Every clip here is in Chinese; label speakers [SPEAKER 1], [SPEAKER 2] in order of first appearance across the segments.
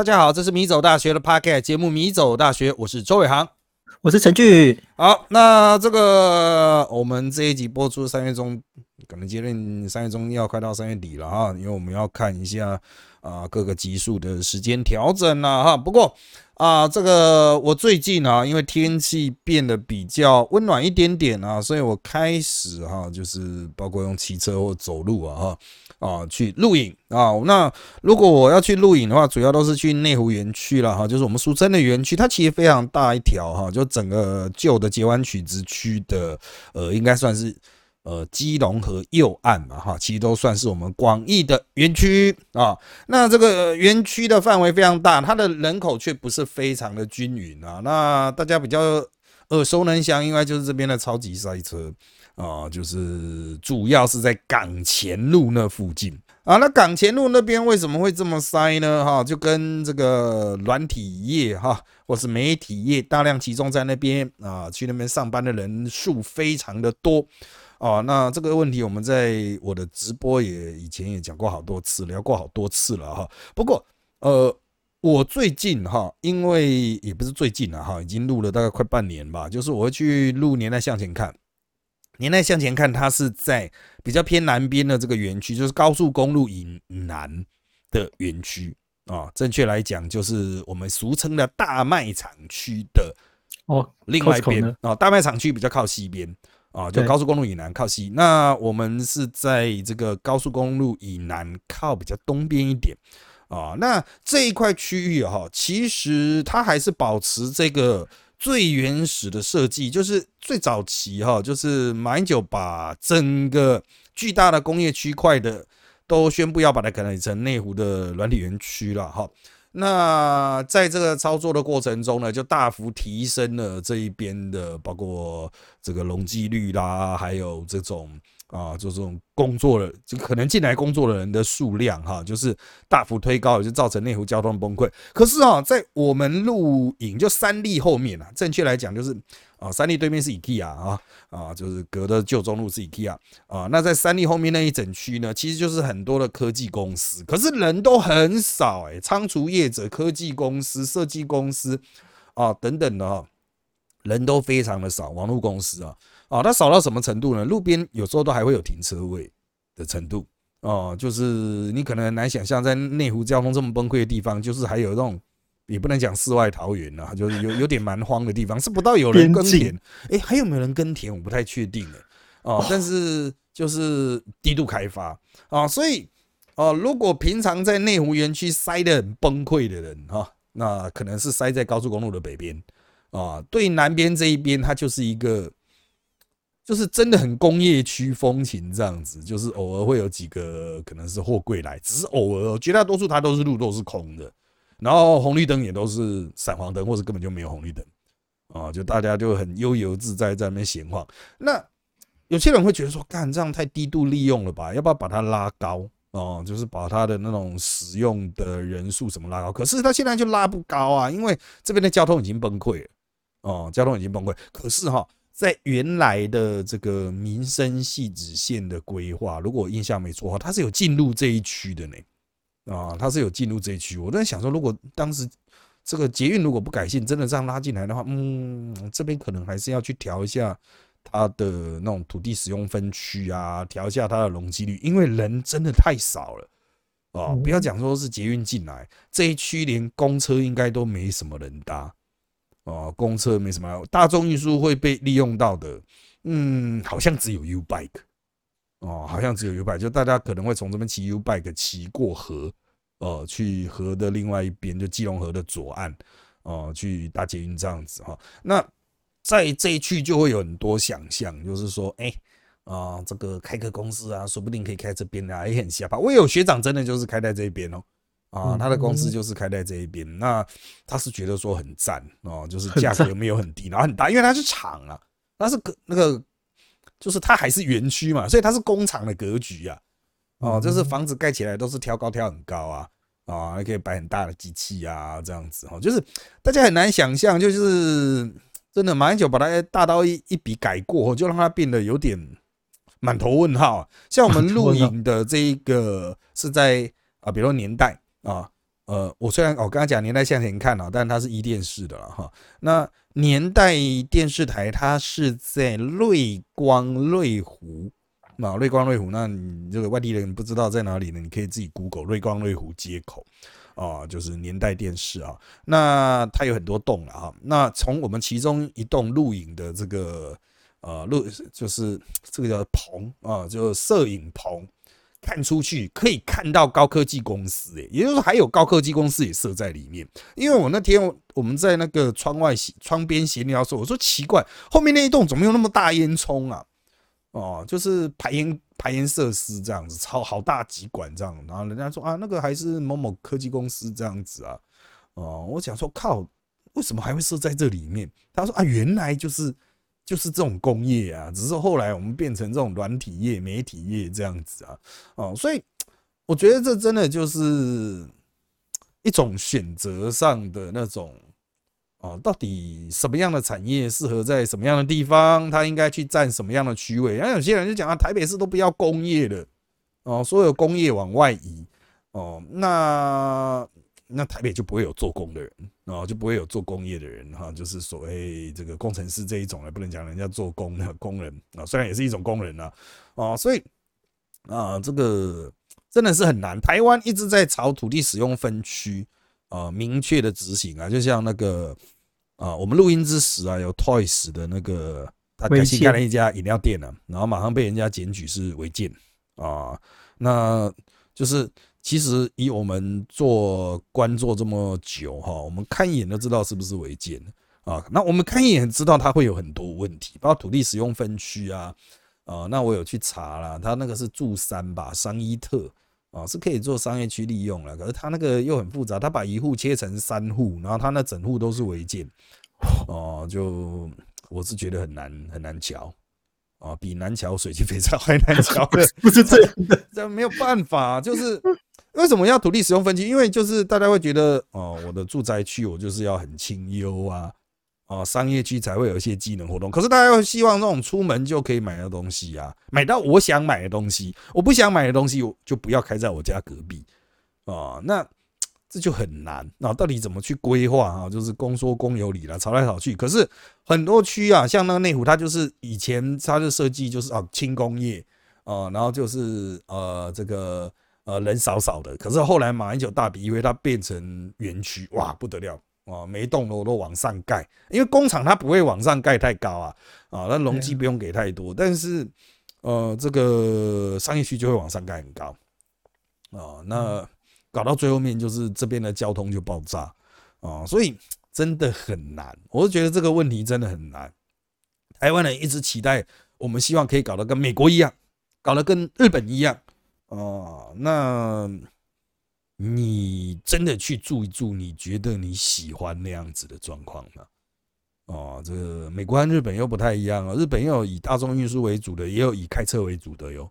[SPEAKER 1] 大家好，这是米走大学的 Podcast 节目《米走大学》，我是周伟航，
[SPEAKER 2] 我是陈俊。
[SPEAKER 1] 好，那这个我们这一集播出三月中，可能接近三月中要快到三月底了哈，因为我们要看一下啊各个级数的时间调整了哈。不过啊，这个我最近啊，因为天气变得比较温暖一点点啊，所以我开始哈，就是包括用骑车或走路啊哈。啊，去录影啊！那如果我要去录影的话，主要都是去内湖园区了哈，就是我们俗称的园区，它其实非常大一条哈，就整个旧的捷湾曲直区的，呃，应该算是呃基隆河右岸嘛哈，其实都算是我们广义的园区啊。那这个园区的范围非常大，它的人口却不是非常的均匀啊。那大家比较耳熟能详，应该就是这边的超级塞车。啊，就是主要是在港前路那附近啊。那港前路那边为什么会这么塞呢？哈，就跟这个软体业哈，或是媒体业大量集中在那边啊，去那边上班的人数非常的多啊。那这个问题我们在我的直播也以前也讲过好多次，聊过好多次了哈。不过呃，我最近哈，因为也不是最近了哈，已经录了大概快半年吧，就是我会去录年代向前看。年代向前看，它是在比较偏南边的这个园区，就是高速公路以南的园区啊。正确来讲，就是我们俗称的大卖场区的
[SPEAKER 2] 哦，
[SPEAKER 1] 另外一边哦。大卖场区比较靠西边啊，就高速公路以南靠西。那我们是在这个高速公路以南靠比较东边一点啊。那这一块区域哈，其实它还是保持这个。最原始的设计就是最早期哈，就是马英九把整个巨大的工业区块的都宣布要把它改成内湖的软体园区了哈。那在这个操作的过程中呢，就大幅提升了这一边的包括这个容积率啦，还有这种。啊，就这种工作的，就可能进来工作的人的数量，哈，就是大幅推高，也就造成内湖交通崩溃。可是啊，在我们录影就三例后面啊，正确来讲就是啊，三立对面是 IKEA 啊，啊，就是隔的旧中路是 IKEA 啊。那在三立后面那一整区呢，其实就是很多的科技公司，可是人都很少哎，仓储业者、科技公司、设计公司啊等等的哈，人都非常的少，网络公司啊。啊，它少到什么程度呢？路边有时候都还会有停车位的程度哦，就是你可能很难想象，在内湖交通这么崩溃的地方，就是还有那种也不能讲世外桃源啊，就是有有点蛮荒的地方，是不到有人耕田。哎，还有没有人耕田？我不太确定哎。哦，但是就是低度开发啊，所以哦，如果平常在内湖园区塞得很崩溃的人哈，那可能是塞在高速公路的北边啊，对南边这一边，它就是一个。就是真的很工业区风情这样子，就是偶尔会有几个可能是货柜来，只是偶尔，绝大多数它都是路都是空的，然后红绿灯也都是闪黄灯，或者根本就没有红绿灯啊，就大家就很悠游自在在那边闲晃。那有些人会觉得说，干这样太低度利用了吧？要不要把它拉高哦？就是把它的那种使用的人数什么拉高？可是它现在就拉不高啊，因为这边的交通已经崩溃了哦，交通已经崩溃。可是哈。在原来的这个民生系子线的规划，如果我印象没错的话，它是有进入这一区的呢。啊，它是有进入这一区。我在想说，如果当时这个捷运如果不改线，真的这样拉进来的话，嗯，这边可能还是要去调一下它的那种土地使用分区啊，调一下它的容积率，因为人真的太少了啊。不要讲说是捷运进来这一区，连公车应该都没什么人搭。哦，公车没什么，大众运输会被利用到的，嗯，好像只有 U bike，哦，好像只有 U bike，就大家可能会从这边骑 U bike 骑过河，呃，去河的另外一边，就基隆河的左岸，哦，去搭捷运这样子哈。那在这一区就会有很多想象，就是说，哎，啊，这个开个公司啊，说不定可以开这边啊，也很吓怕。我有学长真的就是开在这边哦。啊，他的公司就是开在这一边，那他是觉得说很赞哦，就是价格没有很低，然后很大，因为它是厂啊，它是个那个，就是它还是园区嘛，所以它是工厂的格局啊，哦，就是房子盖起来都是挑高挑很高啊，啊，还可以摆很大的机器啊，这样子哦，就是大家很难想象，就是真的马英九把它大刀一一笔改过，就让它变得有点满头问号。像我们录影的这一个是在啊，比如说年代。啊呃，我虽然我刚刚讲年代向前看啊，但它是一电视的了哈。那年代电视台它是在瑞光瑞湖，啊，瑞光瑞湖，那你这个外地人不知道在哪里呢？你可以自己 Google 瑞光瑞湖街口。啊，就是年代电视啊，那它有很多栋了哈。那从我们其中一栋录影的这个呃录，就是这个叫棚啊，就摄影棚，看出去可以看到高科技公司，诶，也就是说还有高科技公司也设在里面。因为我那天我们在那个窗外窗边闲聊说，我说奇怪，后面那一栋怎么有那么大烟囱啊？哦，就是排烟排烟设施这样子，超好大几管这样，然后人家说啊，那个还是某某科技公司这样子啊，哦，我想说靠，为什么还会设在这里面？他说啊，原来就是就是这种工业啊，只是后来我们变成这种软体业、媒体业这样子啊，哦，所以我觉得这真的就是一种选择上的那种。哦，到底什么样的产业适合在什么样的地方？它应该去占什么样的区位？然后有些人就讲啊，台北市都不要工业了，哦，所有工业往外移，哦，那那台北就不会有做工的人，哦，就不会有做工业的人哈，就是所谓这个工程师这一种了，不能讲人家做工的工人啊，虽然也是一种工人呐，啊，所以啊，这个真的是很难。台湾一直在朝土地使用分区。啊，明确的执行啊，就像那个啊，我们录音之时啊，有 Toys 的那个，他改新开了一家饮料店啊，然后马上被人家检举是违建啊。那就是其实以我们做官做这么久哈，我们看一眼就知道是不是违建啊。那我们看一眼知道它会有很多问题，包括土地使用分区啊啊。那我有去查了，它那个是住三吧，商一特。啊，是可以做商业区利用了，可是它那个又很复杂，它把一户切成三户，然后它那整户都是违建，哦，就我是觉得很难很难瞧，啊，比南桥水晶肥皂还难瞧的，
[SPEAKER 2] 不是这样的，
[SPEAKER 1] 这没有办法，就是为什么要土地使用分区？因为就是大家会觉得，哦，我的住宅区我就是要很清幽啊。哦，商业区才会有一些机能活动，可是大家又希望这种出门就可以买的东西啊，买到我想买的东西，我不想买的东西，我就不要开在我家隔壁啊，那这就很难。那到底怎么去规划啊？就是公说公有理了，吵来吵去。可是很多区啊，像那个内湖，它就是以前它的设计就是啊轻工业啊，然后就是呃这个呃人少少的，可是后来马英九大笔，因为它变成园区，哇不得了。啊，每一栋楼都往上盖，因为工厂它不会往上盖太高啊，啊，那容积不用给太多，但是呃，这个商业区就会往上盖很高，啊，那搞到最后面就是这边的交通就爆炸。啊，所以真的很难，我是觉得这个问题真的很难。台湾人一直期待，我们希望可以搞得跟美国一样，搞得跟日本一样，哦，那。你真的去住一住，你觉得你喜欢那样子的状况吗？哦，这个美国和日本又不太一样哦。日本有以大众运输为主的，也有以开车为主的哟。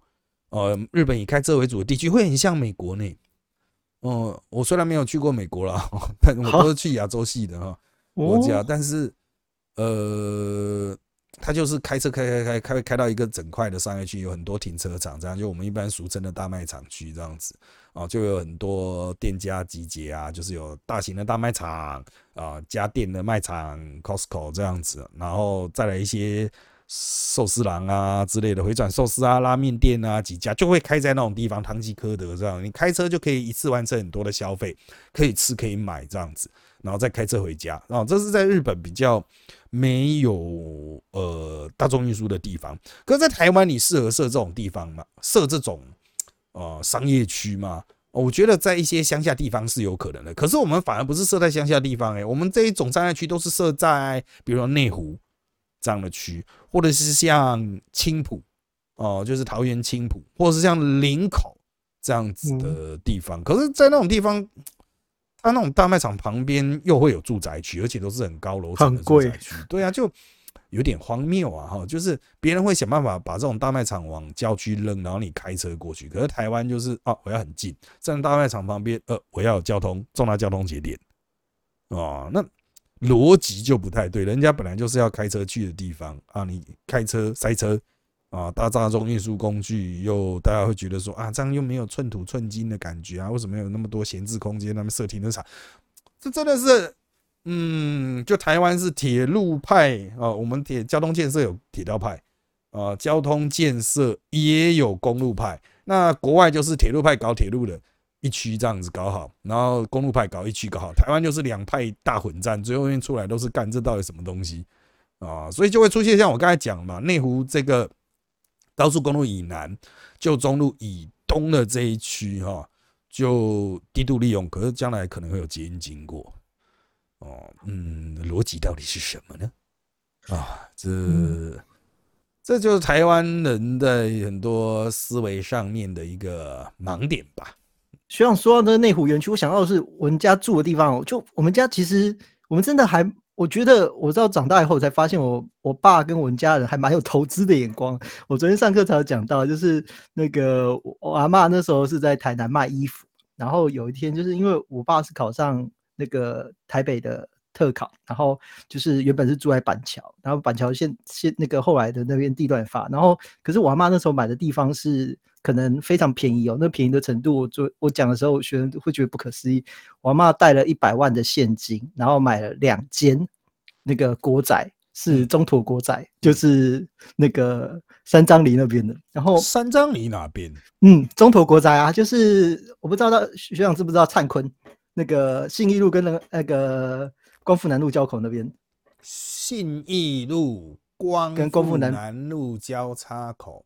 [SPEAKER 1] 呃，日本以开车为主的地区会很像美国呢。哦，我虽然没有去过美国啦，但我都是去亚洲系的哈国家，但是呃。他就是开车开开开开开到一个整块的商业区，有很多停车场，这样就我们一般俗称的大卖场区这样子。啊，就有很多店家集结啊，就是有大型的大卖场啊，家电的卖场，Costco 这样子，然后再来一些寿司郎啊之类的回转寿司啊、拉面店啊几家就会开在那种地方，唐吉诃德这样，你开车就可以一次完成很多的消费，可以吃可以买这样子，然后再开车回家，然后这是在日本比较。没有呃大众运输的地方，可是在台湾你适合设这种地方吗？设这种呃商业区吗？我觉得在一些乡下地方是有可能的。可是我们反而不是设在乡下地方，诶，我们这一种商业区都是设在比如说内湖这样的区，或者是像青浦哦，就是桃园青浦，或者是像林口这样子的地方。可是，在那种地方。它那种大卖场旁边又会有住宅区，而且都是很高楼层的住宅区。对啊，就有点荒谬啊！哈，就是别人会想办法把这种大卖场往郊区扔，然后你开车过去。可是台湾就是啊，我要很近，在大卖场旁边，呃，我要有交通重大交通节点啊，那逻辑就不太对。人家本来就是要开车去的地方啊，你开车塞车啊，大大众运输工具又大家会觉得说啊，这样又没有寸土寸金的感觉啊，为什么有那么多闲置空间？那么设停车场，这真的是，嗯，就台湾是铁路派啊，我们铁交通建设有铁道派啊，交通建设也有公路派。那国外就是铁路派搞铁路的一区这样子搞好，然后公路派搞一区搞好，台湾就是两派大混战，最后面出来都是干这到底什么东西啊？所以就会出现像我刚才讲嘛，内湖这个。高速公路以南，就中路以东的这一区哈，就低度利用，可是将来可能会有捷运经过，哦，嗯，逻辑到底是什么呢？啊，这这就是台湾人的很多思维上面的一个盲点吧。
[SPEAKER 2] 学长说到那个内湖园区，我想到的是我们家住的地方，就我们家其实我们真的还。我觉得我到长大以后才发现，我我爸跟我们家人还蛮有投资的眼光。我昨天上课才有讲到，就是那个我阿妈那时候是在台南卖衣服，然后有一天就是因为我爸是考上那个台北的特考，然后就是原本是住在板桥，然后板桥现现那个后来的那边地段发，然后可是我阿妈那时候买的地方是。可能非常便宜哦，那便宜的程度，就我讲的时候，学生会觉得不可思议。我阿妈带了一百万的现金，然后买了两间那个国宅，是中土国宅，就是那个三张犁那边的。然后
[SPEAKER 1] 三张犁哪边？
[SPEAKER 2] 嗯，中投国宅啊，就是我不知道学长知不知道灿坤那个信义路跟那个那个光复南路交口那边。
[SPEAKER 1] 信义路光跟光复南路交叉口。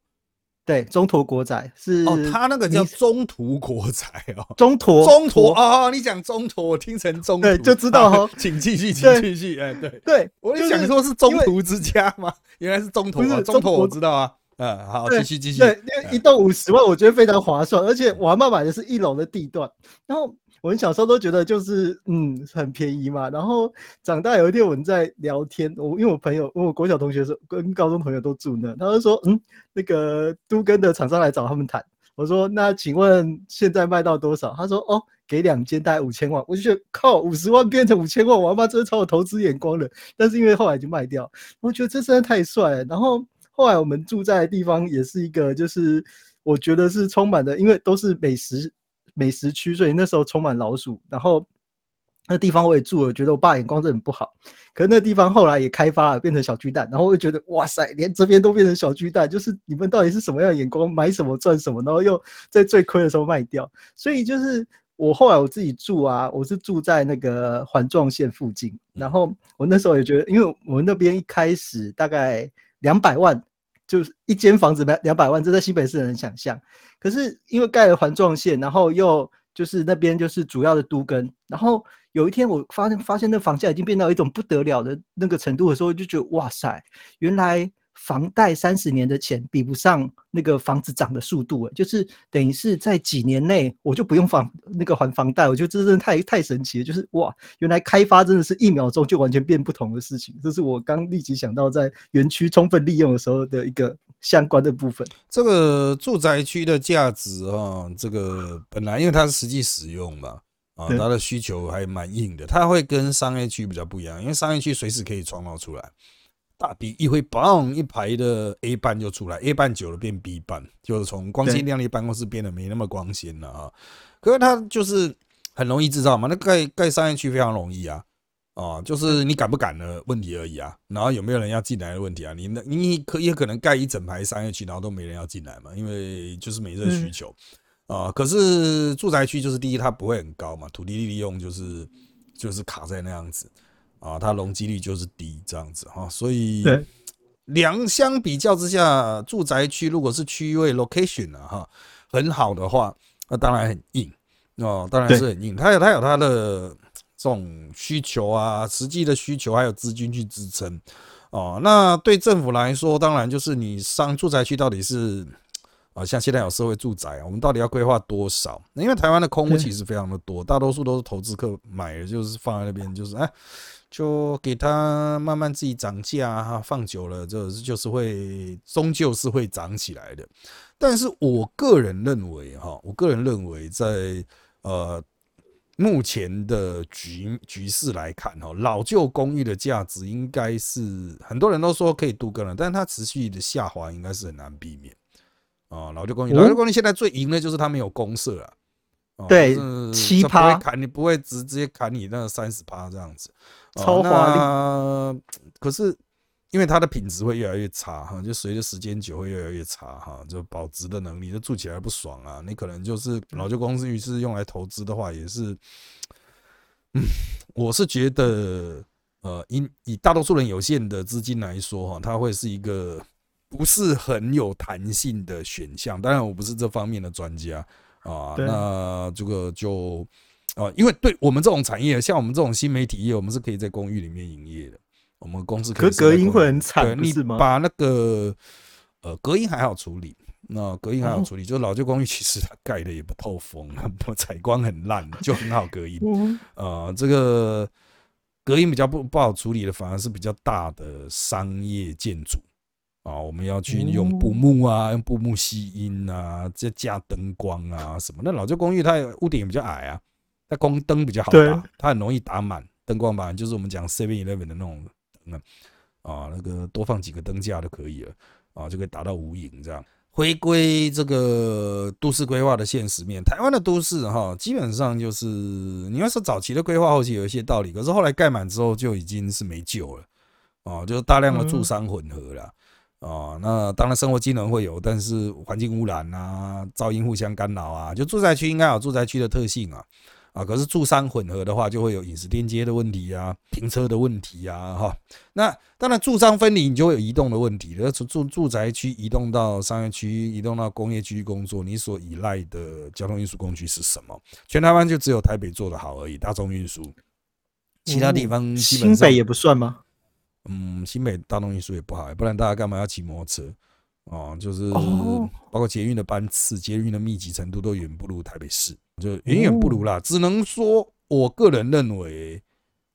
[SPEAKER 2] 对，中途国仔是
[SPEAKER 1] 哦，他那个叫中途国仔哦，
[SPEAKER 2] 中途
[SPEAKER 1] 中途哦，你讲中途，我听成中
[SPEAKER 2] 途就知道哦，
[SPEAKER 1] 请继续，请继续，哎，对。
[SPEAKER 2] 对，
[SPEAKER 1] 我就想说是中途之家吗？原来是中途啊，中途我知道啊，嗯，好，继续继续，
[SPEAKER 2] 对，一栋五十万，我觉得非常划算，而且我阿妈买的是一楼的地段，然后。我们小时候都觉得就是嗯很便宜嘛，然后长大有一天我们在聊天，我因为我朋友，我国小同学是跟高中朋友都住那，他就说嗯那个都跟的厂商来找他们谈，我说那请问现在卖到多少？他说哦给两间大概五千万，我就觉得靠五十万变成五千万，我妈真的超有投资眼光的。但是因为后来就卖掉，我觉得这真的太帅了。然后后来我们住在的地方也是一个，就是我觉得是充满的，因为都是美食。美食区，所以那时候充满老鼠。然后那地方我也住了，觉得我爸眼光真的很不好。可是那地方后来也开发了，变成小巨蛋。然后我就觉得，哇塞，连这边都变成小巨蛋，就是你们到底是什么样的眼光？买什么赚什么，然后又在最亏的时候卖掉。所以就是我后来我自己住啊，我是住在那个环状线附近。然后我那时候也觉得，因为我们那边一开始大概两百万。就是一间房子两两百万，这在西北是能想象。可是因为盖了环状线，然后又就是那边就是主要的都根，然后有一天我发现发现那房价已经变到一种不得了的那个程度的时候，就觉得哇塞，原来。房贷三十年的钱比不上那个房子涨的速度，就是等于是在几年内我就不用房那个还房贷，我觉得这真的太太神奇了。就是哇，原来开发真的是一秒钟就完全变不同的事情，这是我刚立即想到在园区充分利用的时候的一个相关的部分。
[SPEAKER 1] 这个住宅区的价值啊，这个本来因为它是实际使用嘛，啊，它的需求还蛮硬的，它会跟商业区比较不一样，因为商业区随时可以创造出来。大笔一挥，嘣，一排的 A 班就出来，A 班久了变 B 班，就是从光鲜亮丽办公室变得没那么光鲜了啊。可是它就是很容易制造嘛，那盖盖商业区非常容易啊，啊，就是你敢不敢的问题而已啊。然后有没有人要进来的问题啊？你那你可也可能盖一整排商业区，然后都没人要进来嘛，因为就是没这需求啊。可是住宅区就是第一，它不会很高嘛，土地利用就是就是卡在那样子。啊，它容积率就是低，这样子哈，所以两相比较之下，住宅区如果是区位 location 啊哈很好的话，那当然很硬哦，当然是很硬。它有它有它的这种需求啊，实际的需求还有资金去支撑哦。那对政府来说，当然就是你上住宅区到底是啊，像现在有社会住宅，我们到底要规划多少？因为台湾的空屋其实非常的多，大多数都是投资客买的，就是放在那边，就是哎。就给它慢慢自己涨价哈，放久了这就是会终究是会涨起来的。但是我个人认为哈，我个人认为在呃目前的局局势来看，哈，老旧公寓的价值应该是很多人都说可以度更了，但是它持续的下滑应该是很难避免啊。老旧公寓，老旧公寓现在最赢的就是它没有公社了，
[SPEAKER 2] 对，七趴
[SPEAKER 1] 砍你不会直直接砍你那三十趴这样子，
[SPEAKER 2] 超华丽。
[SPEAKER 1] 可是。因为它的品质会越来越差哈，就随着时间久会越来越差哈，就保值的能力，就住起来不爽啊。你可能就是老旧公寓是用来投资的话，也是，嗯，我是觉得，呃，以以大多数人有限的资金来说哈，它会是一个不是很有弹性的选项。当然，我不是这方面的专家啊。那这个就，啊，因为对我们这种产业，像我们这种新媒体业，我们是可以在公寓里面营业的。我们公司
[SPEAKER 2] 可隔音会很惨，
[SPEAKER 1] 你把那个呃隔音还好处理，那隔音还好处理，就是老旧公寓其实它盖的也不透风，不采光很烂，就很好隔音。呃，这个隔音比较不不好处理的，反而是比较大的商业建筑啊，我们要去用布幕啊，用布幕吸音啊，再加灯光啊什么。那老旧公寓它屋顶比较矮啊，它光灯比较好打，它很容易打满灯光板，就是我们讲 Seven Eleven 的那种。那啊，那个多放几个灯架就可以了啊，就可以达到无影这样。回归这个都市规划的现实面，台湾的都市哈，基本上就是你要说早期的规划，后期有一些道理，可是后来盖满之后就已经是没救了啊，就是大量的住商混合了哦。那当然生活机能会有，但是环境污染啊、噪音互相干扰啊，就住宅区应该有住宅区的特性啊。啊，可是住商混合的话，就会有饮食连接的问题啊，停车的问题啊，哈。那当然住商分离，你就会有移动的问题了。住住住宅区移动到商业区，移动到工业区工作，你所依赖的交通运输工具是什么？全台湾就只有台北做得好而已，大众运输。其他地方新
[SPEAKER 2] 北也不算吗？
[SPEAKER 1] 嗯，新北大众运输也不好，不然大家干嘛要骑摩托车？哦，就是包括捷运的班次、捷运的密集程度都远不如台北市，就远远不如啦。只能说，我个人认为，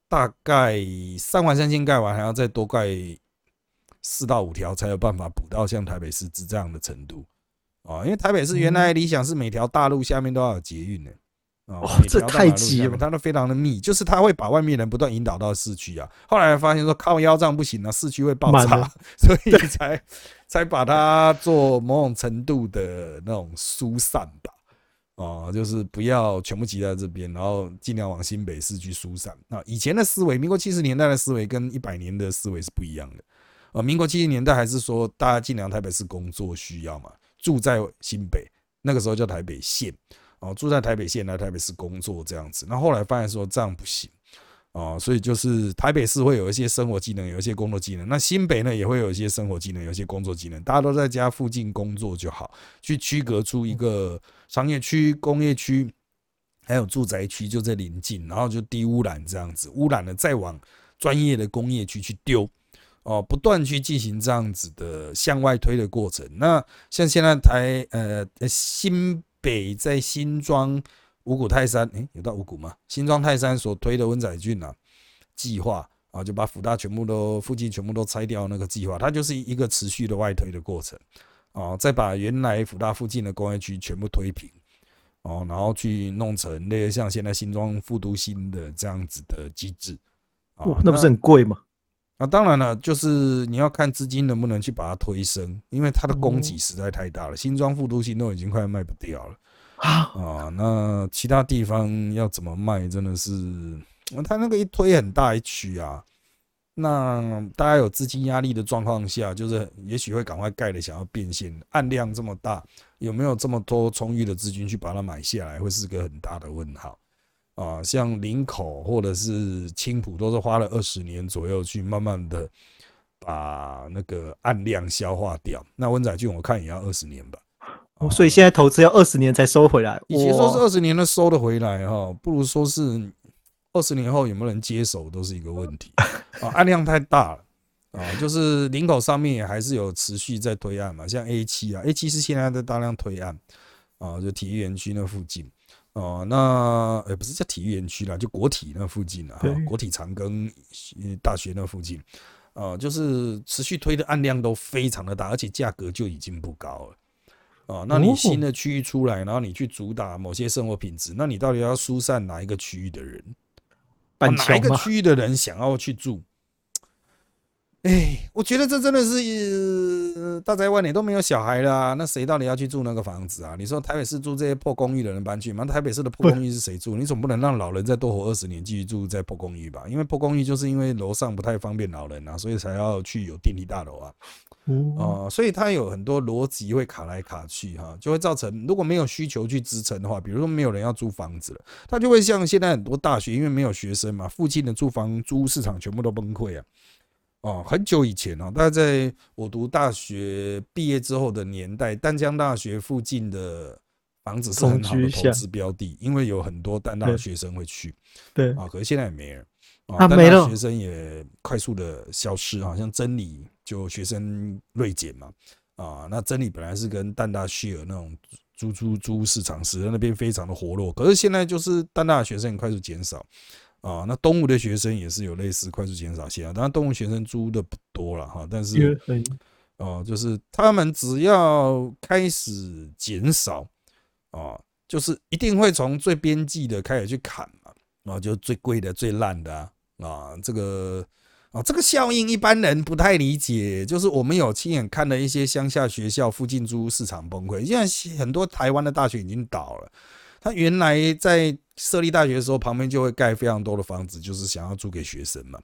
[SPEAKER 1] 大概三环三线盖完，还要再多盖四到五条，才有办法补到像台北市这样的程度啊。因为台北市原来理想是每条大路下面都要有捷运的。
[SPEAKER 2] 哦，这太急了，
[SPEAKER 1] 它都非常的密，就是它会把外面人不断引导到市区啊。后来发现说靠腰这样不行啊，市区会爆炸，所以才才把它做某种程度的那种疏散吧。哦，就是不要全部挤在这边，然后尽量往新北市区疏散。那以前的思维，民国七十年代的思维跟一百年的思维是不一样的。呃，民国七十年代还是说大家尽量台北市工作需要嘛，住在新北，那个时候叫台北县。哦，住在台北县来台北市工作这样子，那后来发现说这样不行，哦，所以就是台北市会有一些生活技能，有一些工作技能，那新北呢也会有一些生活技能，有一些工作技能，大家都在家附近工作就好，去区隔出一个商业区、工业区，还有住宅区就在临近，然后就低污染这样子，污染了再往专业的工业区去丢，哦，不断去进行这样子的向外推的过程。那像现在台呃新。北在新庄五谷泰山，诶，有到五谷吗？新庄泰山所推的温仔郡啊计划啊，就把福大全部都附近全部都拆掉那个计划，它就是一个持续的外推的过程啊，再把原来福大附近的工业区全部推平哦，然后去弄成类似像现在新庄复都新的这样子的机制
[SPEAKER 2] 啊，那不是很贵吗？
[SPEAKER 1] 那当然了，就是你要看资金能不能去把它推升，因为它的供给实在太大了。新庄、复都、新都已经快卖不掉了啊！那其他地方要怎么卖，真的是，它那个一推很大一区啊。那大家有资金压力的状况下，就是也许会赶快盖的，想要变现，按量这么大，有没有这么多充裕的资金去把它买下来，会是个很大的问号。啊，像林口或者是青浦，都是花了二十年左右去慢慢的把那个案量消化掉。那温仔俊我看也要二十年吧。
[SPEAKER 2] 哦，所以现在投资要二十年才收回来。
[SPEAKER 1] 与其说是二十年的收得回来哈，不如说是二十年后有没有人接手都是一个问题。啊，案量太大了啊，就是林口上面也还是有持续在推案嘛，像 A 七啊，A 七是现在在大量推案啊，就体育园区那附近。哦，那呃不是叫体育园区啦，就国体那附近啊，国体长庚大学那附近，呃，就是持续推的案量都非常的大，而且价格就已经不高了。啊，那你新的区域出来，然后你去主打某些生活品质，那你到底要疏散哪一个区域的人？哪一个区域的人想要去住？哎，我觉得这真的是大宅万年都没有小孩了，那谁到底要去住那个房子啊？你说台北市住这些破公寓的人搬去吗？台北市的破公寓是谁住？你总不能让老人再多活二十年继续住在破公寓吧？因为破公寓就是因为楼上不太方便老人啊，所以才要去有电梯大楼啊。哦，所以它有很多逻辑会卡来卡去哈，就会造成如果没有需求去支撑的话，比如说没有人要租房子了，它就会像现在很多大学，因为没有学生嘛，附近的住房租市场全部都崩溃啊。哦，很久以前哦，大概在我读大学毕业之后的年代，淡江大学附近的房子是很好的投资标的，因为有很多淡大的学生会去。
[SPEAKER 2] 对
[SPEAKER 1] 啊，可是现在也没人。啊，没了，学生也快速的消失，好像真理就学生锐减嘛。啊，那真理本来是跟淡大 share 那种租租租市场，使得那边非常的活络。可是现在就是淡大的学生也快速减少。啊，那东吴的学生也是有类似快速减少现象，当然东吴学生租的不多了哈，但是哦，就是他们只要开始减少啊，就是一定会从最边际的开始去砍嘛，啊，就最贵的、最烂的啊，啊，这个啊，这个效应一般人不太理解，就是我们有亲眼看了一些乡下学校附近租市场崩溃，现在很多台湾的大学已经倒了。他原来在设立大学的时候，旁边就会盖非常多的房子，就是想要租给学生嘛。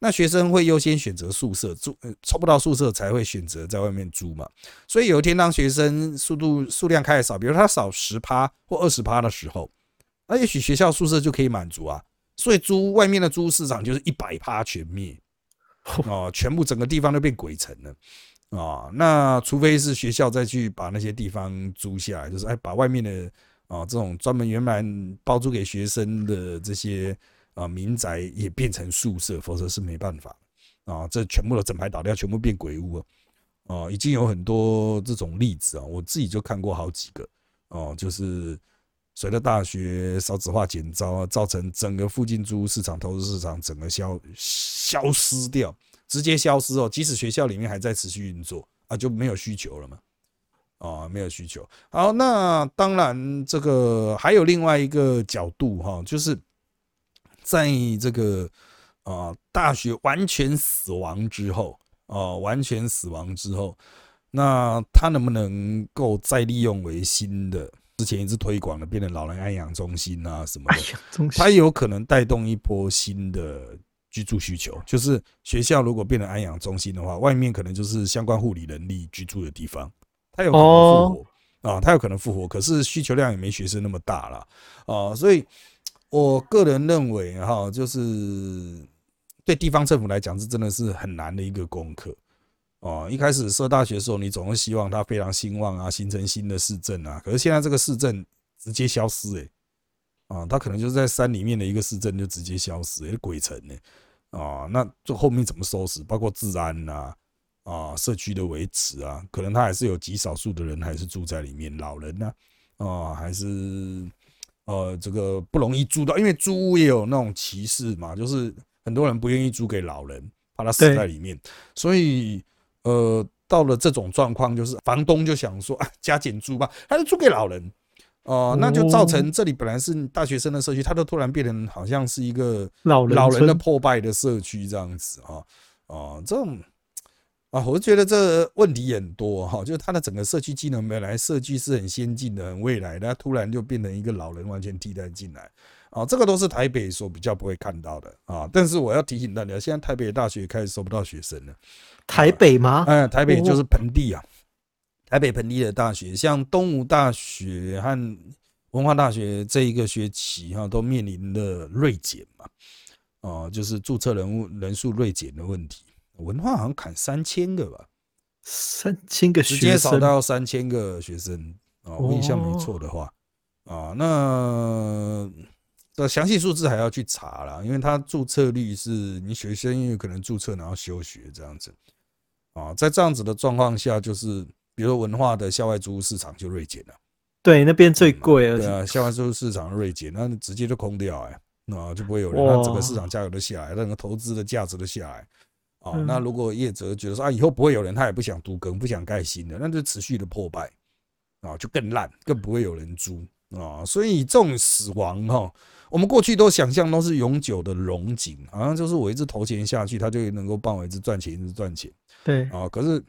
[SPEAKER 1] 那学生会优先选择宿舍住，抽不到宿舍才会选择在外面租嘛。所以有一天，当学生速度数量开始少，比如他少十趴或二十趴的时候，那也许学校宿舍就可以满足啊。所以租外面的租市场就是一百趴全灭哦，全部整个地方都变鬼城了啊。那除非是学校再去把那些地方租下来，就是哎把外面的。啊，这种专门原来包租给学生的这些啊民宅也变成宿舍，否则是没办法啊。这全部的整排倒掉，全部变鬼屋啊！已经有很多这种例子啊，我自己就看过好几个哦，就是随着大学少子化减招，造成整个附近租屋市场、投资市场整个消消失掉，直接消失哦。即使学校里面还在持续运作啊，就没有需求了嘛。啊，没有需求。好，那当然，这个还有另外一个角度哈，就是在这个啊大学完全死亡之后，啊完全死亡之后，那它能不能够再利用为新的？之前一直推广的，变成老人安养中心啊什么的，它有可能带动一波新的居住需求。就是学校如果变成安养中心的话，外面可能就是相关护理能力居住的地方。它有可能复活啊，它有可能复活，可是需求量也没学生那么大了啊，所以我个人认为哈，就是对地方政府来讲，这真的是很难的一个功课哦。一开始设大学的时候，你总是希望它非常兴旺啊，形成新的市镇啊，可是现在这个市镇直接消失诶，啊，它可能就是在山里面的一个市镇就直接消失，诶，鬼城呢啊，那这后面怎么收拾？包括治安呐。啊，社区的维持啊，可能他还是有极少数的人还是住在里面，老人呢，啊，还是呃，这个不容易租到，因为租屋也有那种歧视嘛，就是很多人不愿意租给老人，怕他死在里面，所以呃，到了这种状况，就是房东就想说啊，加减租吧，还是租给老人，哦，那就造成这里本来是大学生的社区，它都突然变成好像是一个
[SPEAKER 2] 老人
[SPEAKER 1] 老人的破败的社区这样子啊，啊，这种。啊，我觉得这问题很多哈，就是它的整个社区机能本来设计是很先进的、很未来的，突然就变成一个老人完全替代进来，啊，这个都是台北所比较不会看到的啊。但是我要提醒大家，现在台北大学开始收不到学生了。
[SPEAKER 2] 台北吗？
[SPEAKER 1] 嗯，台北就是盆地啊，台北盆地的大学，像东吴大学和文化大学这一个学期哈，都面临的锐减嘛，哦，就是注册人物人数锐减的问题。文化好像砍三千个吧，
[SPEAKER 2] 三千个学
[SPEAKER 1] 生，直接少到三千个学生啊！我印象没错的话。啊，那这详细数字还要去查啦，因为他注册率是你学生因为可能注册然后休学这样子。啊，在这样子的状况下，就是比如说文化的校外租屋市场就锐减了，
[SPEAKER 2] 对，那边最贵，
[SPEAKER 1] 对啊，校外租屋市场锐减，那直接就空掉哎，那就不会有人，那整个市场价格都下来，那个投资的价值都下来。哦，那如果业者觉得说啊，以后不会有人，他也不想独耕，不想盖新的，那就持续的破败。啊，就更烂，更不会有人租啊。所以这种死亡哈，我们过去都想象都是永久的龙井，好像就是我一直投钱下去，它就能够帮我一直赚钱，一直赚钱。
[SPEAKER 2] 对
[SPEAKER 1] 啊，可是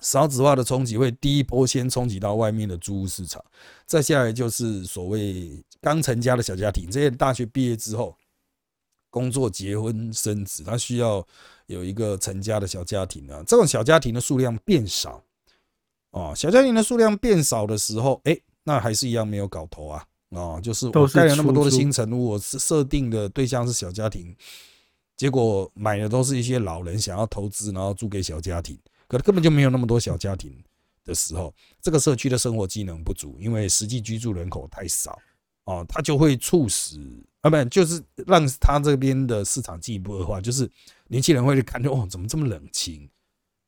[SPEAKER 1] 少子化的冲击会第一波先冲击到外面的租屋市场，再下来就是所谓刚成家的小家庭，这些大学毕业之后工作、结婚、生子，他需要有一个成家的小家庭啊。这种小家庭的数量变少哦，小家庭的数量变少的时候，哎，那还是一样没有搞头啊哦，就是我盖了那么多的新城屋，我设设定的对象是小家庭，结果买的都是一些老人想要投资，然后租给小家庭。可根本就没有那么多小家庭的时候，这个社区的生活技能不足，因为实际居住人口太少哦，它就会促使啊，不就是让它这边的市场进一步恶化，就是年轻人会去看，哦，怎么这么冷清？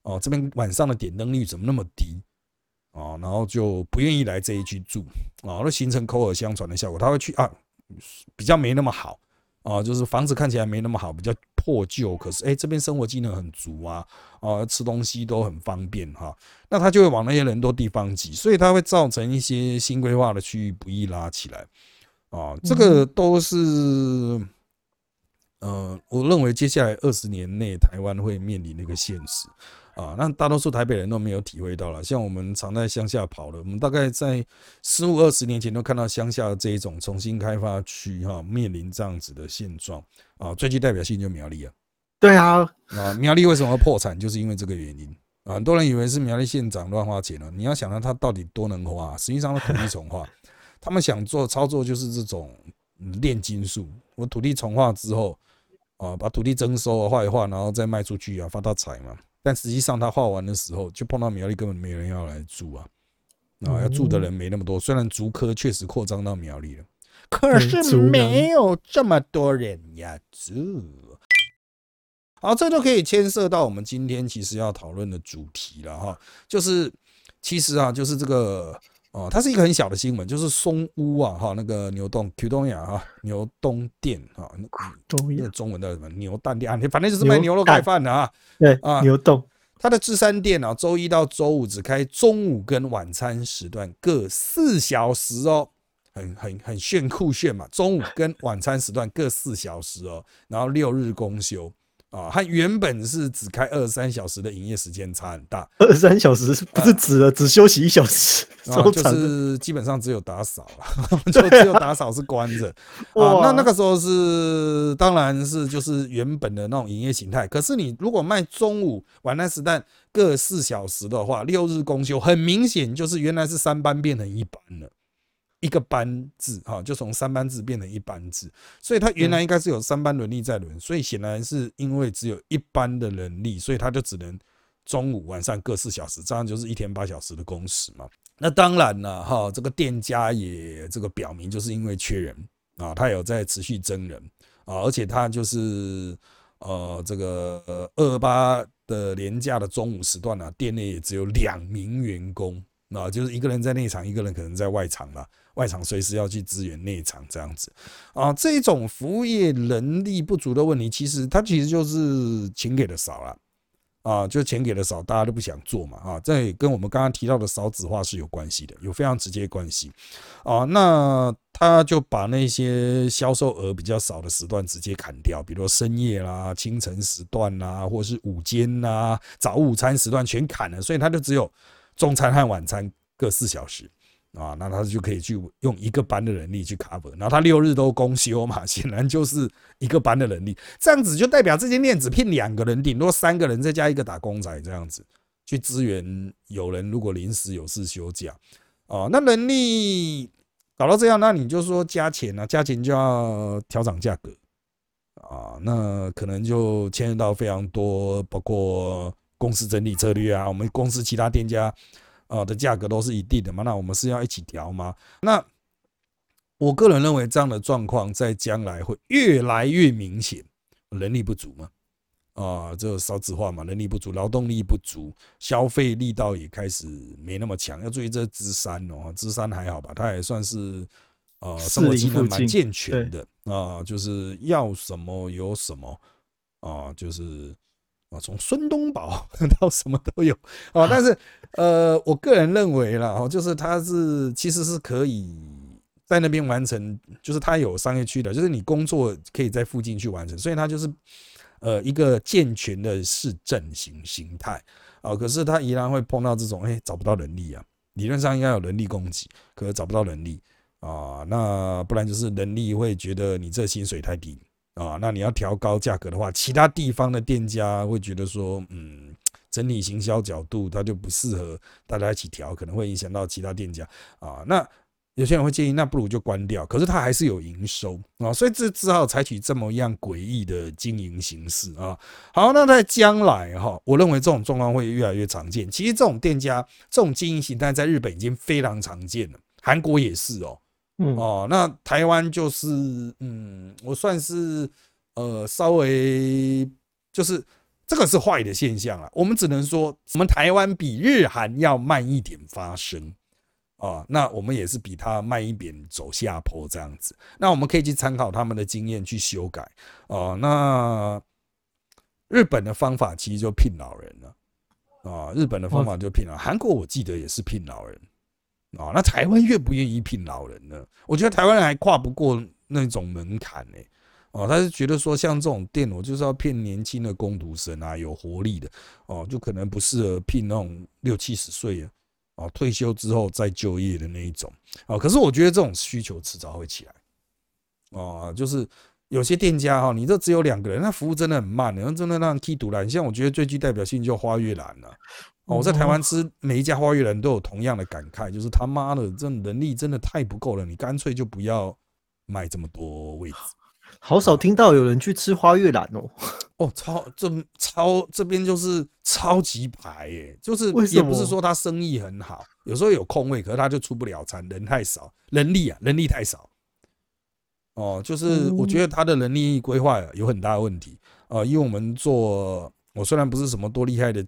[SPEAKER 1] 哦，这边晚上的点灯率怎么那么低？哦，然后就不愿意来这一区住。啊，那形成口耳相传的效果，他会去啊，比较没那么好。啊，就是房子看起来没那么好，比较。破旧，可是哎，这边生活机能很足啊，啊，吃东西都很方便哈，那他就会往那些人多地方挤，所以它会造成一些新规划的区域不易拉起来。啊，这个都是，呃，我认为接下来二十年内台湾会面临的一个现实。啊，那大多数台北人都没有体会到了。像我们常在乡下跑的，我们大概在十五二十年前都看到乡下这一种重新开发区哈，面临这样子的现状啊。最具代表性就苗栗啊。
[SPEAKER 2] 对啊，
[SPEAKER 1] 啊，苗栗为什么要破产，就是因为这个原因啊。很多人以为是苗栗县长乱花钱了，你要想到他到底多能花，实际上土地重划，他们想做操作就是这种炼金术。我土地重划之后啊，把土地征收啊画一画，然后再卖出去啊，发大财嘛。但实际上，他画完的时候，就碰到苗栗根本没人要来住啊，啊，要住的人没那么多。虽然竹科确实扩张到苗栗了，可是没有这么多人呀住。好，这就可以牵涉到我们今天其实要讨论的主题了哈，就是其实啊，就是这个。哦，它是一个很小的新闻，就是松屋啊，哈，那个牛洞 Q 东亚啊，牛东店啊，那中文的什么？牛蛋店啊，反正就是卖牛肉盖饭的啊。
[SPEAKER 2] 对啊，牛洞，
[SPEAKER 1] 它的智山店啊，周一到周五只开中午跟晚餐时段各四小时哦，很很很炫酷炫嘛，中午跟晚餐时段各四小时哦，然后六日公休。啊，它原本是只开二十三小时的营业时间，差很大。
[SPEAKER 2] 二十三小时不是只了只休息一小时，
[SPEAKER 1] 就是基本上只有打扫了，就只有打扫是关着。啊，那那个时候是，当然是就是原本的那种营业形态。可是你如果卖中午、晚餐时段各四小时的话，六日公休，很明显就是原来是三班变成一班了。一个班制哈，就从三班制变成一班制，所以他原来应该是有三班轮力在轮，所以显然是因为只有一班的人力，所以他就只能中午晚上各四小时，这样就是一天八小时的工时嘛。那当然了哈，这个店家也这个表明就是因为缺人啊，他有在持续增人啊，而且他就是呃这个二二八的廉价的中午时段呢，店内也只有两名员工啊，就是一个人在内场，一个人可能在外场了。外场随时要去支援内场这样子啊，这种服务业人力不足的问题，其实它其实就是钱给的少了啊，就钱给的少，大家都不想做嘛啊，这也跟我们刚刚提到的少子化是有关系的，有非常直接关系啊。那他就把那些销售额比较少的时段直接砍掉，比如深夜啦、清晨时段啦，或是午间啦、早午餐时段全砍了，所以他就只有中餐和晚餐各四小时。啊，那他就可以去用一个班的人力去 cover，然后他六日都公休嘛，显然就是一个班的人力，这样子就代表这间店只聘两个人，顶多三个人再加一个打工仔这样子去支援。有人如果临时有事休假，哦，那人力搞到这样，那你就说加钱啊，加钱就要调涨价格啊，那可能就牵涉到非常多，包括公司整体策略啊，我们公司其他店家。啊的价格都是一定的嘛？那我们是要一起调吗？那我个人认为这样的状况在将来会越来越明显，人力不足嘛？啊，这少子化嘛，人力不足，劳动力不足，消费力道也开始没那么强。要注意这芝山哦，芝山还好吧？它也算是呃生活机能蛮健全的啊，就是要什么有什么啊，就是。啊，从孙东宝 到什么都有啊。但是呃，我个人认为啦，哦，就是它是其实是可以在那边完成，就是它有商业区的，就是你工作可以在附近去完成，所以它就是呃一个健全的市政型形态啊。可是它依然会碰到这种哎找不到人力啊，理论上应该有人力供给，可是找不到人力啊，那不然就是人力会觉得你这薪水太低。啊，那你要调高价格的话，其他地方的店家会觉得说，嗯，整体行销角度它就不适合大家一起调，可能会影响到其他店家啊。那有些人会建议，那不如就关掉。可是它还是有营收啊，所以这只好采取这么样诡异的经营形式啊。好，那在将来哈，我认为这种状况会越来越常见。其实这种店家这种经营形态在日本已经非常常见了，韩国也是哦。哦，那台湾就是，嗯，我算是呃稍微就是这个是坏的现象啊。我们只能说，我们台湾比日韩要慢一点发生啊。那我们也是比他慢一点走下坡这样子。那我们可以去参考他们的经验去修改哦。那日本的方法其实就聘老人了啊。日本的方法就聘老，韩国我记得也是聘老人。啊，那台湾愿不愿意聘老人呢？我觉得台湾人还跨不过那种门槛呢。哦，他是觉得说，像这种店，我就是要骗年轻的工读生啊，有活力的哦，就可能不适合聘那种六七十岁哦，退休之后再就业的那一种哦。可是我觉得这种需求迟早会起来哦，就是有些店家哈，你这只有两个人，那服务真的很慢，然后真的让人气堵了。像我觉得最具代表性就花月兰了。哦，我在台湾吃每一家花月人都有同样的感慨，就是他妈的，这能力真的太不够了，你干脆就不要卖这么多位置。
[SPEAKER 2] 好少听到有人去吃花月兰哦。
[SPEAKER 1] 哦，超这超这边就是超级排耶，就是也不是说他生意很好，有时候有空位，可是他就出不了餐，人太少，人力啊，人力太少。哦，就是我觉得他的人力规划有很大的问题。呃，因为我们做，我虽然不是什么多厉害的。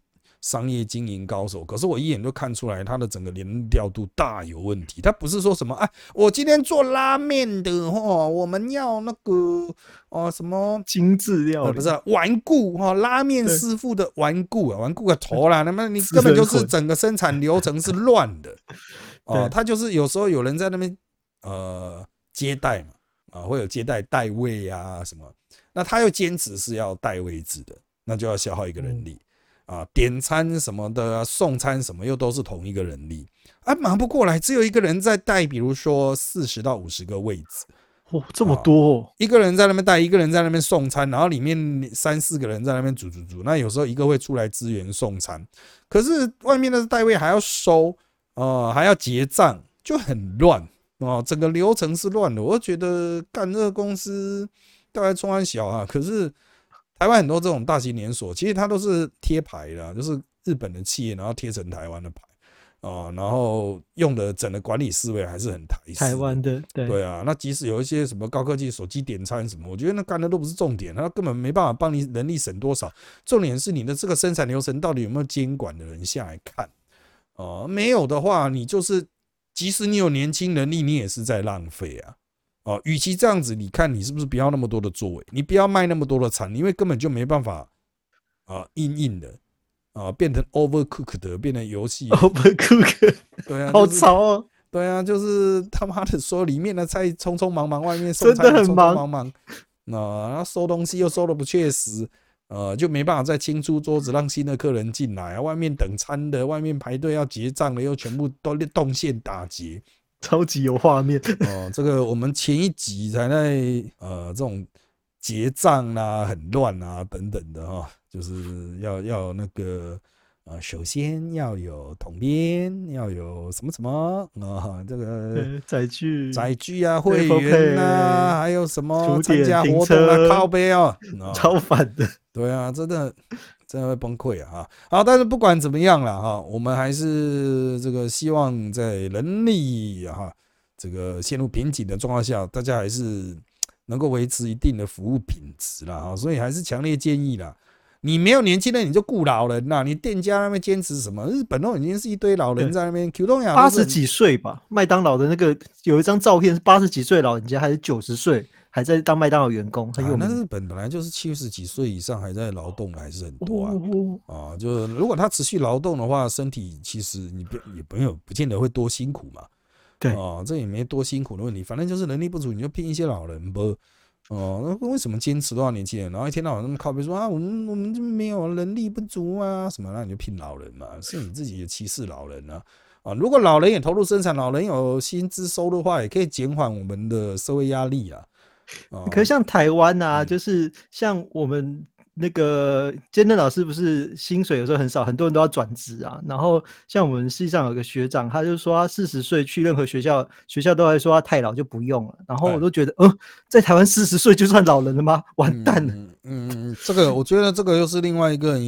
[SPEAKER 1] 商业经营高手，可是我一眼就看出来他的整个连调度大有问题。他不是说什么哎，我今天做拉面的哦，我们要那个哦什么
[SPEAKER 2] 精致料，
[SPEAKER 1] 不是顽固哈，拉面师傅的顽固啊，顽固个头啦，那么你根本就是整个生产流程是乱的 哦。他就是有时候有人在那边呃接待嘛，啊会有接待代位啊什么，那他又坚持是要代位置的，那就要消耗一个人力。啊，点餐什么的，送餐什么又都是同一个人力，啊，忙不过来，只有一个人在带，比如说四十到五十个位置，
[SPEAKER 2] 哦，这么多，
[SPEAKER 1] 一个人在那边带，一个人在那边送餐，然后里面三四个人在那边煮煮煮，那有时候一个会出来支援送餐，可是外面的代位还要收，啊，还要结账，就很乱哦，整个流程是乱的，我觉得干这个公司大概中安小啊，可是。台湾很多这种大型连锁，其实它都是贴牌的，就是日本的企业，然后贴成台湾的牌啊，然后用的整个管理思维还是很台
[SPEAKER 2] 台湾的，对
[SPEAKER 1] 对啊。那即使有一些什么高科技手机点餐什么，我觉得那干的都不是重点，它根本没办法帮你人力省多少。重点是你的这个生产流程到底有没有监管的人下来看哦，没有的话，你就是即使你有年轻能力，你也是在浪费啊。哦，与其这样子，你看你是不是不要那么多的座位？你不要卖那么多的餐，因为根本就没办法啊，硬硬的啊，变成 overcooked 的，变成游戏
[SPEAKER 2] overcooked，
[SPEAKER 1] 对啊，
[SPEAKER 2] 好潮哦，
[SPEAKER 1] 对啊，就是他妈的说里面的菜匆匆忙忙，外面收菜匆匆忙忙，那然后收东西又收的不确实，呃，就没办法再清出桌子让新的客人进来，外面等餐的，外面排队要结账的又全部都动线打结。
[SPEAKER 2] 超级有画面
[SPEAKER 1] 哦！这个我们前一集才在呃，这种结账啊、很乱啊等等的哈，就是要要那个呃，首先要有统编，要有什么什么啊，这个
[SPEAKER 2] 载具、
[SPEAKER 1] 载具啊、会员啊，还有什么参加活动啊、靠背啊，
[SPEAKER 2] 超烦的。
[SPEAKER 1] 对啊，真的。真的会崩溃啊！好，但是不管怎么样了哈，我们还是这个希望在人力哈这个陷入瓶颈的状况下，大家还是能够维持一定的服务品质了哈。所以还是强烈建议啦，你没有年轻人你就雇老人呐，你店家那边坚持什么？日本都已经是一堆老人在那边，Q 东
[SPEAKER 2] 八十几岁吧，麦当劳的那个有一张照片是八十几岁老人家还是九十岁？还在当麦当劳员工，很有名。
[SPEAKER 1] 那日本本来就是七十几岁以上还在劳动的还是很多啊。
[SPEAKER 2] 哦
[SPEAKER 1] 啊，就是如果他持续劳动的话，身体其实你不也没有不见得会多辛苦嘛。
[SPEAKER 2] 对
[SPEAKER 1] 啊，这也没多辛苦的问题，反正就是能力不足，你就聘一些老人不？哦，那为什么坚持多少年轻人，然后一天到晚那么靠背说啊，我们我们就没有能力不足啊什么？那你就聘老人嘛，是你自己也歧视老人啊。啊，如果老人也投入生产，老人有薪资收入的话，也可以减缓我们的社会压力啊。
[SPEAKER 2] 可是像台湾啊，就是像我们那个兼任老师，不是薪水有时候很少，很多人都要转职啊。然后像我们系上有个学长，他就说他四十岁去任何学校，学校都还说他太老就不用了。然后我都觉得，嗯，在台湾四十岁就算老人了吗？完蛋了。
[SPEAKER 1] 嗯，这个我觉得这个又是另外一个。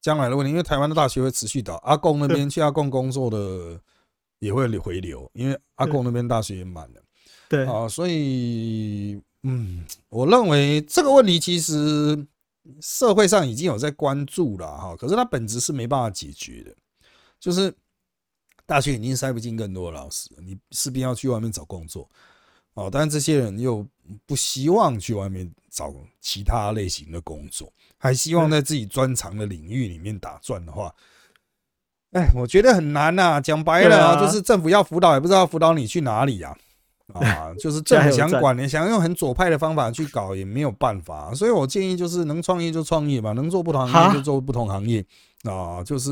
[SPEAKER 1] 将来的问题，因为台湾的大学会持续倒，阿贡那边去阿贡工作的也会回流，因为阿贡那边大学也满了。
[SPEAKER 2] 对
[SPEAKER 1] 啊，所以嗯，我认为这个问题其实社会上已经有在关注了哈，可是它本质是没办法解决的，就是大学已经塞不进更多的老师，你势必要去外面找工作哦，但是这些人又不希望去外面找其他类型的工作。还希望在自己专长的领域里面打转的话，哎，我觉得很难呐。讲白了，就是政府要辅导，也不知道辅导你去哪里呀。啊，就是 政府想管你，想用很左派的方法去搞，也没有办法。所以我建议就是能创业就创业吧，能做不同行业就做不同行业啊。就是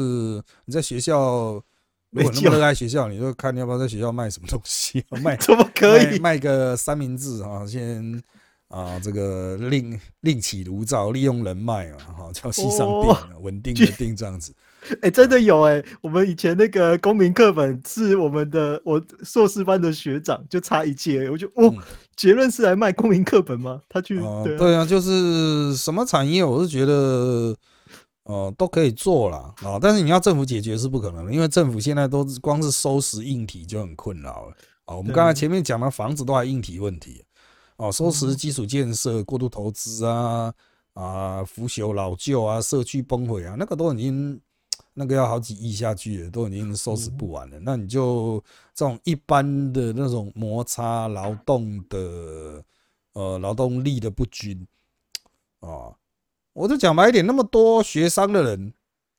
[SPEAKER 1] 你在学校，如果那么热爱学校，你就看你要不要在学校卖什么东西，卖
[SPEAKER 2] 怎么可以
[SPEAKER 1] 卖个三明治啊？先。啊，这个另另起炉灶，利用人脉啊，哈，叫西上定，稳定的定这样子。
[SPEAKER 2] 哎，真的有哎，我们以前那个公民课本是我们的，我硕士班的学长就差一届，我就哦，结论是来卖公民课本吗？他去
[SPEAKER 1] 对啊，就是什么产业，我是觉得哦都可以做啦啊，但是你要政府解决是不可能的，因为政府现在都光是收拾硬体就很困扰了啊。我们刚才前面讲的房子都还硬体问题。哦，收拾基础建设过度投资啊啊，腐朽老旧啊，社区崩毁啊，那个都已经那个要好几亿下去了，都已经收拾不完了。那你就这种一般的那种摩擦劳动的呃劳动力的不均啊，我就讲白一点，那么多学商的人。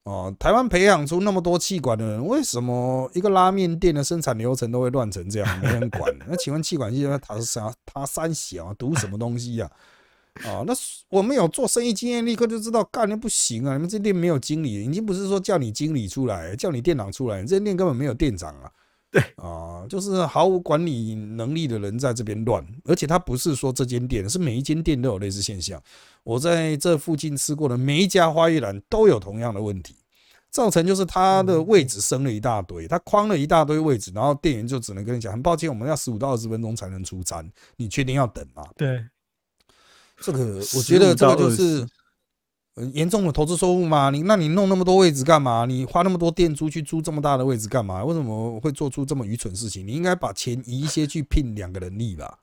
[SPEAKER 1] 哦，台湾培养出那么多气管的人，为什么一个拉面店的生产流程都会乱成这样？没人管。那请问气管系他是啥？他三小读什么东西呀？啊，那我们有做生意经验，立刻就知道干那不行啊！你们这店没有经理，已经不是说叫你经理出来，叫你店长出来，你这店根本没有店长啊。
[SPEAKER 2] 对
[SPEAKER 1] 啊，就是毫无管理能力的人在这边乱，而且他不是说这间店，是每一间店都有类似现象。我在这附近吃过的每一家花艺兰都有同样的问题，造成就是他的位置升了一大堆，他框了一大堆位置，然后店员就只能跟你讲，很抱歉，我们要十五到二十分钟才能出餐，你确定要等吗？
[SPEAKER 2] 对，
[SPEAKER 1] 这个我觉得这个就是。严重的投资收入嘛？你那你弄那么多位置干嘛？你花那么多店租去租这么大的位置干嘛？为什么会做出这么愚蠢事情？你应该把钱移一些去聘两个人力吧，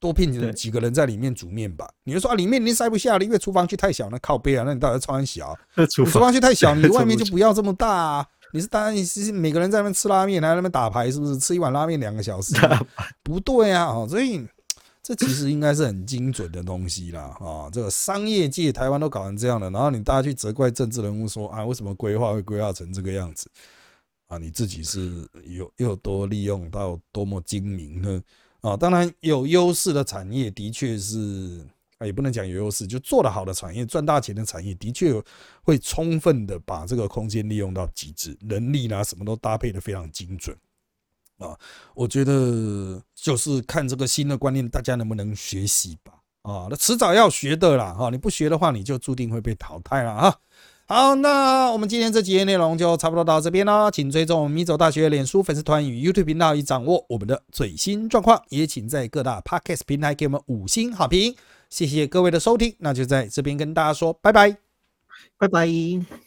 [SPEAKER 1] 多聘几个人在里面煮面吧。你就说啊，里面你塞不下了，因为厨房区太小，那靠背啊，那你到底超很小？厨房区太小，你外面就不要这么大。啊。你是当然你是每个人在那边吃拉面，还在那边打牌，是不是？吃一碗拉面两个小时？不对啊，哦，所以。这其实应该是很精准的东西啦，啊，这个商业界台湾都搞成这样的，然后你大家去责怪政治人物说啊，为什么规划会规划成这个样子？啊，你自己是有又多利用到多么精明呢？啊，当然有优势的产业的确是，啊，也不能讲有优势，就做得好的产业、赚大钱的产业，的确会充分的把这个空间利用到极致，人力啦什么都搭配的非常精准。啊，我觉得就是看这个新的观念，大家能不能学习吧？啊，那迟早要学的啦，哈，你不学的话，你就注定会被淘汰了啊。好，那我们今天这几页内容就差不多到这边了，请追踪米走大学脸书粉丝团与 YouTube 频道，以掌握我们的最新状况。也请在各大 Podcast 平台给我们五星好评，谢谢各位的收听。那就在这边跟大家说拜拜，
[SPEAKER 2] 拜拜。